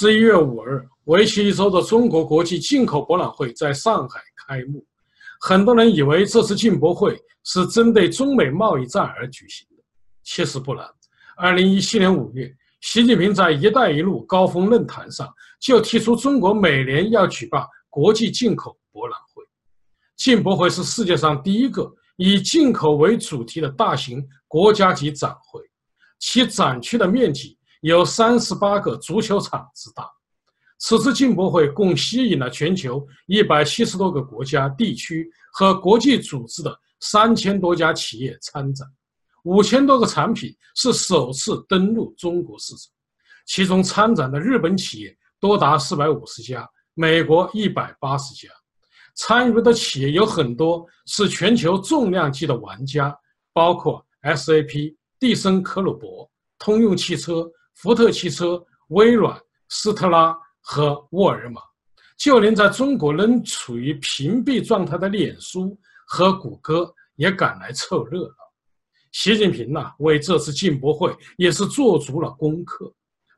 十一月五日，为期一周的中国国际进口博览会在上海开幕。很多人以为这次进博会是针对中美贸易战而举行的，其实不然。二零一七年五月，习近平在“一带一路”高峰论坛上就提出，中国每年要举办国际进口博览会。进博会是世界上第一个以进口为主题的大型国家级展会，其展区的面积。有三十八个足球场之大。此次进博会共吸引了全球一百七十多个国家、地区和国际组织的三千多家企业参展，五千多个产品是首次登陆中国市场。其中参展的日本企业多达四百五十家，美国一百八十家。参与的企业有很多是全球重量级的玩家，包括 SAP、蒂森克虏伯、通用汽车。福特汽车、微软、斯特拉和沃尔玛，就连在中国仍处于屏蔽状态的脸书和谷歌也赶来凑热闹。习近平呢，为这次进博会也是做足了功课，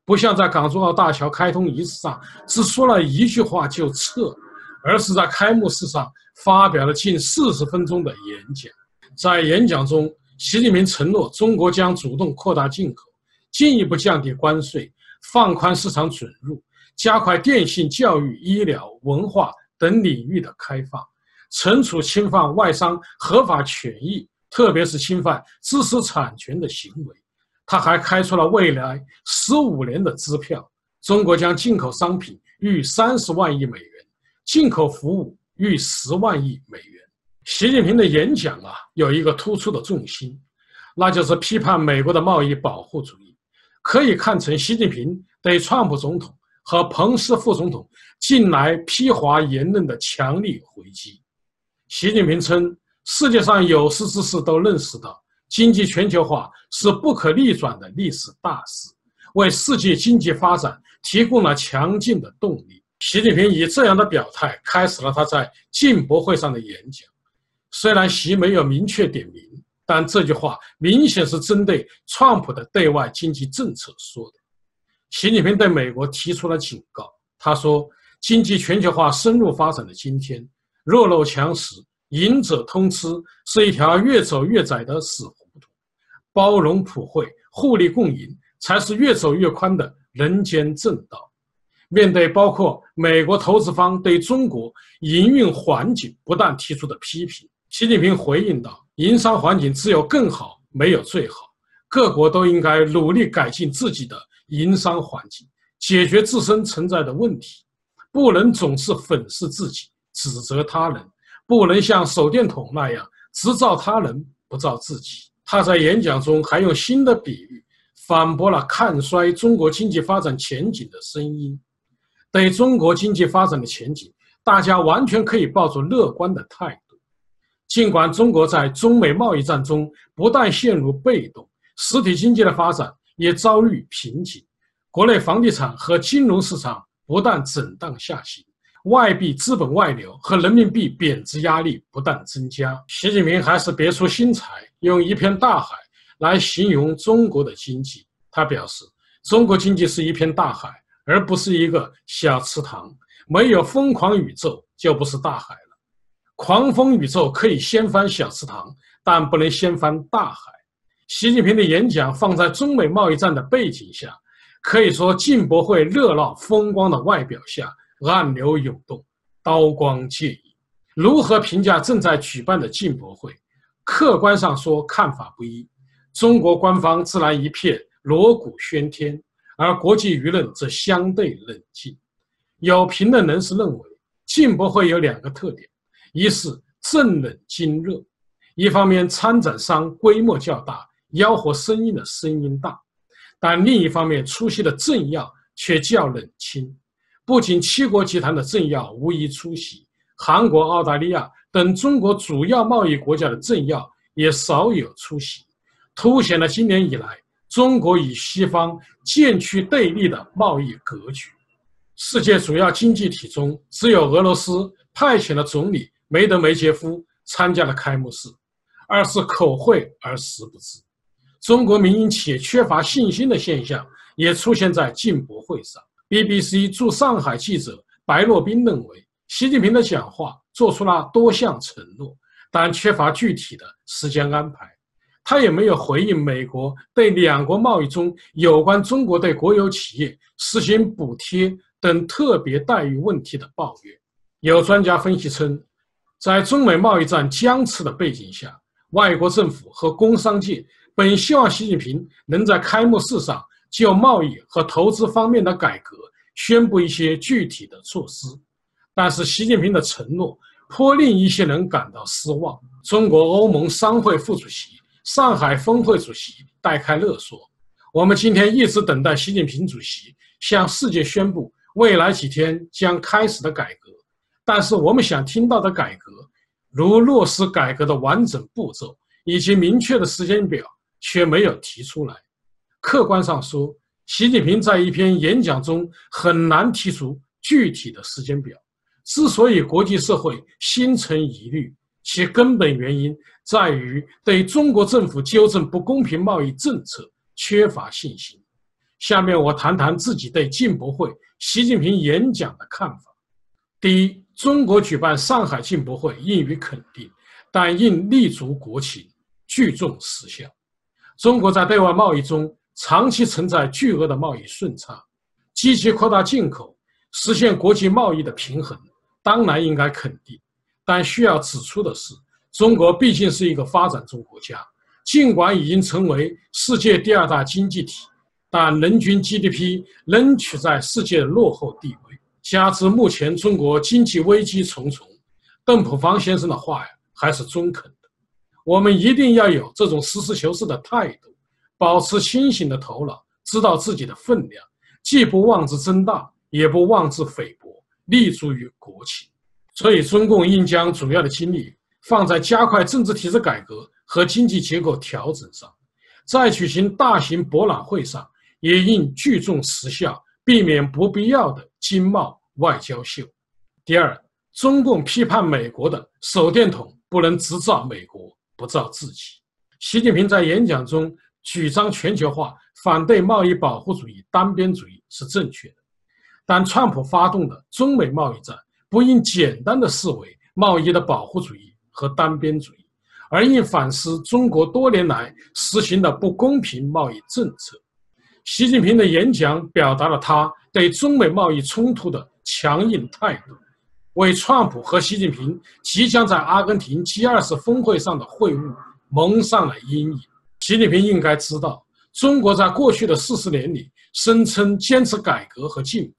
不像在港珠澳大桥开通仪式上只说了一句话就撤，而是在开幕式上发表了近四十分钟的演讲。在演讲中，习近平承诺中国将主动扩大进口。进一步降低关税，放宽市场准入，加快电信、教育、医疗、文化等领域的开放，惩处侵犯外商合法权益，特别是侵犯知识产权的行为。他还开出了未来十五年的支票：中国将进口商品逾三十万亿美元，进口服务逾十万亿美元。习近平的演讲啊，有一个突出的重心，那就是批判美国的贸易保护主义。可以看成习近平对川普总统和彭斯副总统近来批华言论的强力回击。习近平称，世界上有识之士都认识到，经济全球化是不可逆转的历史大势，为世界经济发展提供了强劲的动力。习近平以这样的表态开始了他在进博会上的演讲，虽然习没有明确点名。但这句话明显是针对川普的对外经济政策说的。习近平对美国提出了警告，他说：“经济全球化深入发展的今天，弱肉强食、赢者通吃是一条越走越窄的死胡同，包容普惠、互利共赢才是越走越宽的人间正道。”面对包括美国投资方对中国营运环境不断提出的批评，习近平回应道。营商环境只有更好，没有最好。各国都应该努力改进自己的营商环境，解决自身存在的问题，不能总是粉饰自己，指责他人，不能像手电筒那样只照他人，不照自己。他在演讲中还用新的比喻反驳了看衰中国经济发展前景的声音。对中国经济发展的前景，大家完全可以抱着乐观的态度。尽管中国在中美贸易战中不但陷入被动，实体经济的发展也遭遇瓶颈，国内房地产和金融市场不断震荡下行，外币资本外流和人民币贬值压力不断增加。习近平还是别出心裁，用一片大海来形容中国的经济。他表示，中国经济是一片大海，而不是一个小池塘，没有疯狂宇宙就不是大海了。狂风宇宙可以掀翻小池塘，但不能掀翻大海。习近平的演讲放在中美贸易战的背景下，可以说进博会热闹风光的外表下，暗流涌动，刀光剑影。如何评价正在举办的进博会？客观上说，看法不一。中国官方自然一片锣鼓喧天，而国际舆论则相对冷静。有评论人士认为，进博会有两个特点。一是政冷经热，一方面参展商规模较大，吆喝声音的声音大，但另一方面出席的政要却较冷清。不仅七国集团的政要无一出席，韩国、澳大利亚等中国主要贸易国家的政要也少有出席，凸显了今年以来中国与西方渐趋对立的贸易格局。世界主要经济体中，只有俄罗斯派遣了总理。梅德梅杰夫参加了开幕式，二是口惠而实不至。中国民营企业缺乏信心的现象也出现在进博会上。BBC 驻上海记者白洛宾认为，习近平的讲话做出了多项承诺，但缺乏具体的时间安排。他也没有回应美国对两国贸易中有关中国对国有企业实行补贴等特别待遇问题的抱怨。有专家分析称，在中美贸易战僵持的背景下，外国政府和工商界本希望习近平能在开幕式上就贸易和投资方面的改革宣布一些具体的措施，但是习近平的承诺颇令一些人感到失望。中国欧盟商会副主席。上海峰会主席戴开乐说：“我们今天一直等待习近平主席向世界宣布未来几天将开始的改革，但是我们想听到的改革，如落实改革的完整步骤以及明确的时间表，却没有提出来。客观上说，习近平在一篇演讲中很难提出具体的时间表。之所以国际社会心存疑虑。”其根本原因在于对中国政府纠正不公平贸易政策缺乏信心。下面我谈谈自己对进博会习近平演讲的看法。第一，中国举办上海进博会应予肯定，但应立足国情，聚众实效。中国在对外贸易中长期存在巨额的贸易顺差，积极扩大进口，实现国际贸易的平衡，当然应该肯定。但需要指出的是，中国毕竟是一个发展中国家，尽管已经成为世界第二大经济体，但人均 GDP 仍处在世界落后地位。加之目前中国经济危机重重，邓普方先生的话呀还是中肯的。我们一定要有这种实事求是的态度，保持清醒的头脑，知道自己的分量，既不妄自增大，也不妄自菲薄，立足于国情。所以，中共应将主要的精力放在加快政治体制改革和经济结构调整上，在举行大型博览会上，也应聚众实效，避免不必要的经贸外交秀。第二，中共批判美国的手电筒不能只照美国，不照自己。习近平在演讲中主张全球化，反对贸易保护主义、单边主义是正确的，但川普发动的中美贸易战。不应简单的视为贸易的保护主义和单边主义，而应反思中国多年来实行的不公平贸易政策。习近平的演讲表达了他对中美贸易冲突的强硬态度，为川普和习近平即将在阿根廷 G20 峰会上的会晤蒙上了阴影。习近平应该知道，中国在过去的四十年里声称坚持改革和进步。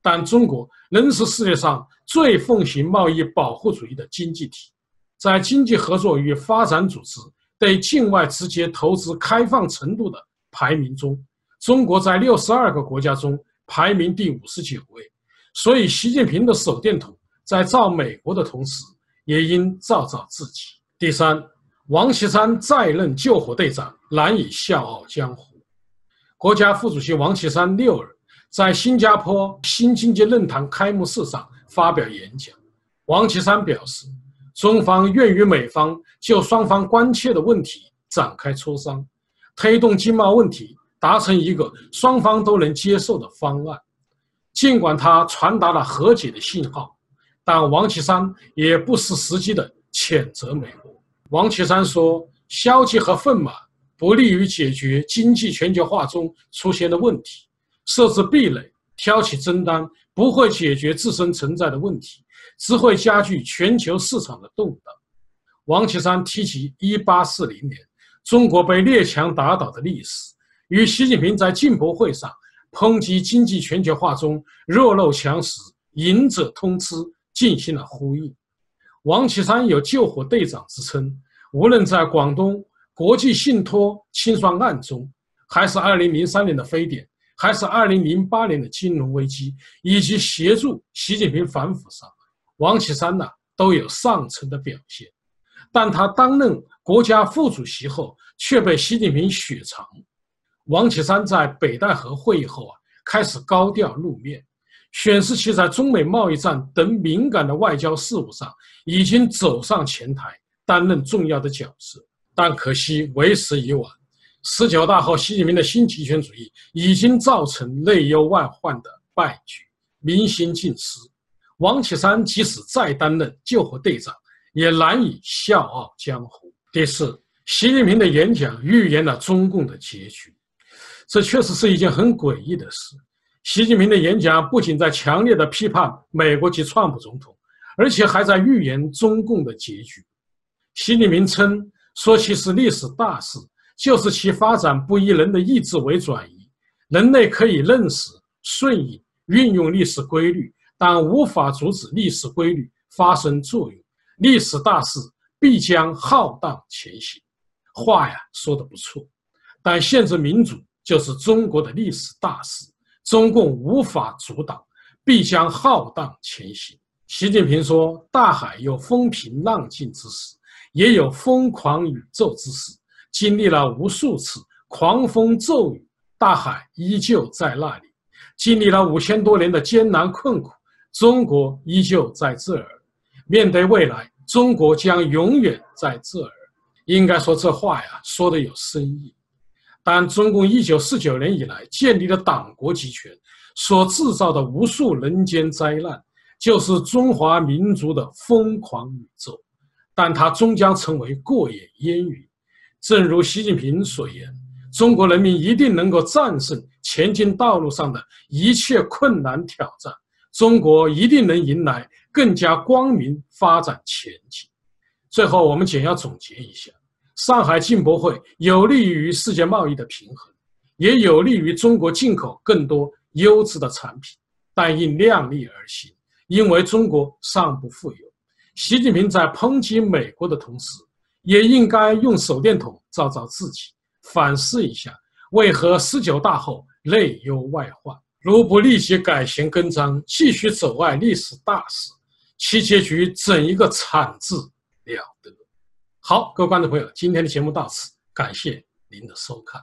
但中国仍是世界上最奉行贸易保护主义的经济体，在经济合作与发展组织对境外直接投资开放程度的排名中，中国在六十二个国家中排名第五十九位。所以，习近平的手电筒在照美国的同时，也应照照自己。第三，王岐山再任救火队长，难以笑傲江湖。国家副主席王岐山六日。在新加坡新经济论坛开幕式上发表演讲，王岐山表示，中方愿与美方就双方关切的问题展开磋商，推动经贸问题达成一个双方都能接受的方案。尽管他传达了和解的信号，但王岐山也不失时机地谴责美国。王岐山说：“消极和愤满不利于解决经济全球化中出现的问题。”设置壁垒、挑起争端，不会解决自身存在的问题，只会加剧全球市场的动荡。王岐山提及1840年中国被列强打倒的历史，与习近平在进博会上抨击经济全球化中弱肉强食、赢者通吃进行了呼应。王岐山有“救火队长”之称，无论在广东国际信托清算案中，还是2003年的非典。还是二零零八年的金融危机，以及协助习近平反腐上，王岐山呢都有上乘的表现。但他担任国家副主席后，却被习近平雪藏。王岐山在北戴河会议后啊，开始高调露面，显示其在中美贸易战等敏感的外交事务上已经走上前台，担任重要的角色。但可惜为时已晚。十九大后，习近平的新极权主义已经造成内忧外患的败局，民心尽失。王岐山即使再担任救火队长，也难以笑傲江湖。第四，习近平的演讲预言了中共的结局，这确实是一件很诡异的事。习近平的演讲不仅在强烈的批判美国及川普总统，而且还在预言中共的结局。习近平称，说其是历史大事，就是其发展不以人的意志为转移。人类可以认识、顺应、运用历史规律，但无法阻止历史规律发生作用。历史大事必将浩荡前行。话呀，说的不错，但限制民主就是中国的历史大势。中共无法阻挡，必将浩荡前行。习近平说：“大海有风平浪静之时，也有疯狂宇宙之时。经历了无数次狂风骤雨，大海依旧在那里；经历了五千多年的艰难困苦，中国依旧在这儿。面对未来，中国将永远在这儿。”应该说，这话呀，说的有深意。但中共一九四九年以来建立的党国集权所制造的无数人间灾难，就是中华民族的疯狂宇宙。但它终将成为过眼烟云。正如习近平所言：“中国人民一定能够战胜前进道路上的一切困难挑战，中国一定能迎来更加光明发展前景。”最后，我们简要总结一下。上海进博会有利于世界贸易的平衡，也有利于中国进口更多优质的产品，但应量力而行，因为中国尚不富有。习近平在抨击美国的同时，也应该用手电筒照照自己，反思一下为何十九大后内忧外患。如不立即改弦更张，继续走外历史大事，其结局怎一个惨字了得！好，各位观众朋友，今天的节目到此，感谢您的收看。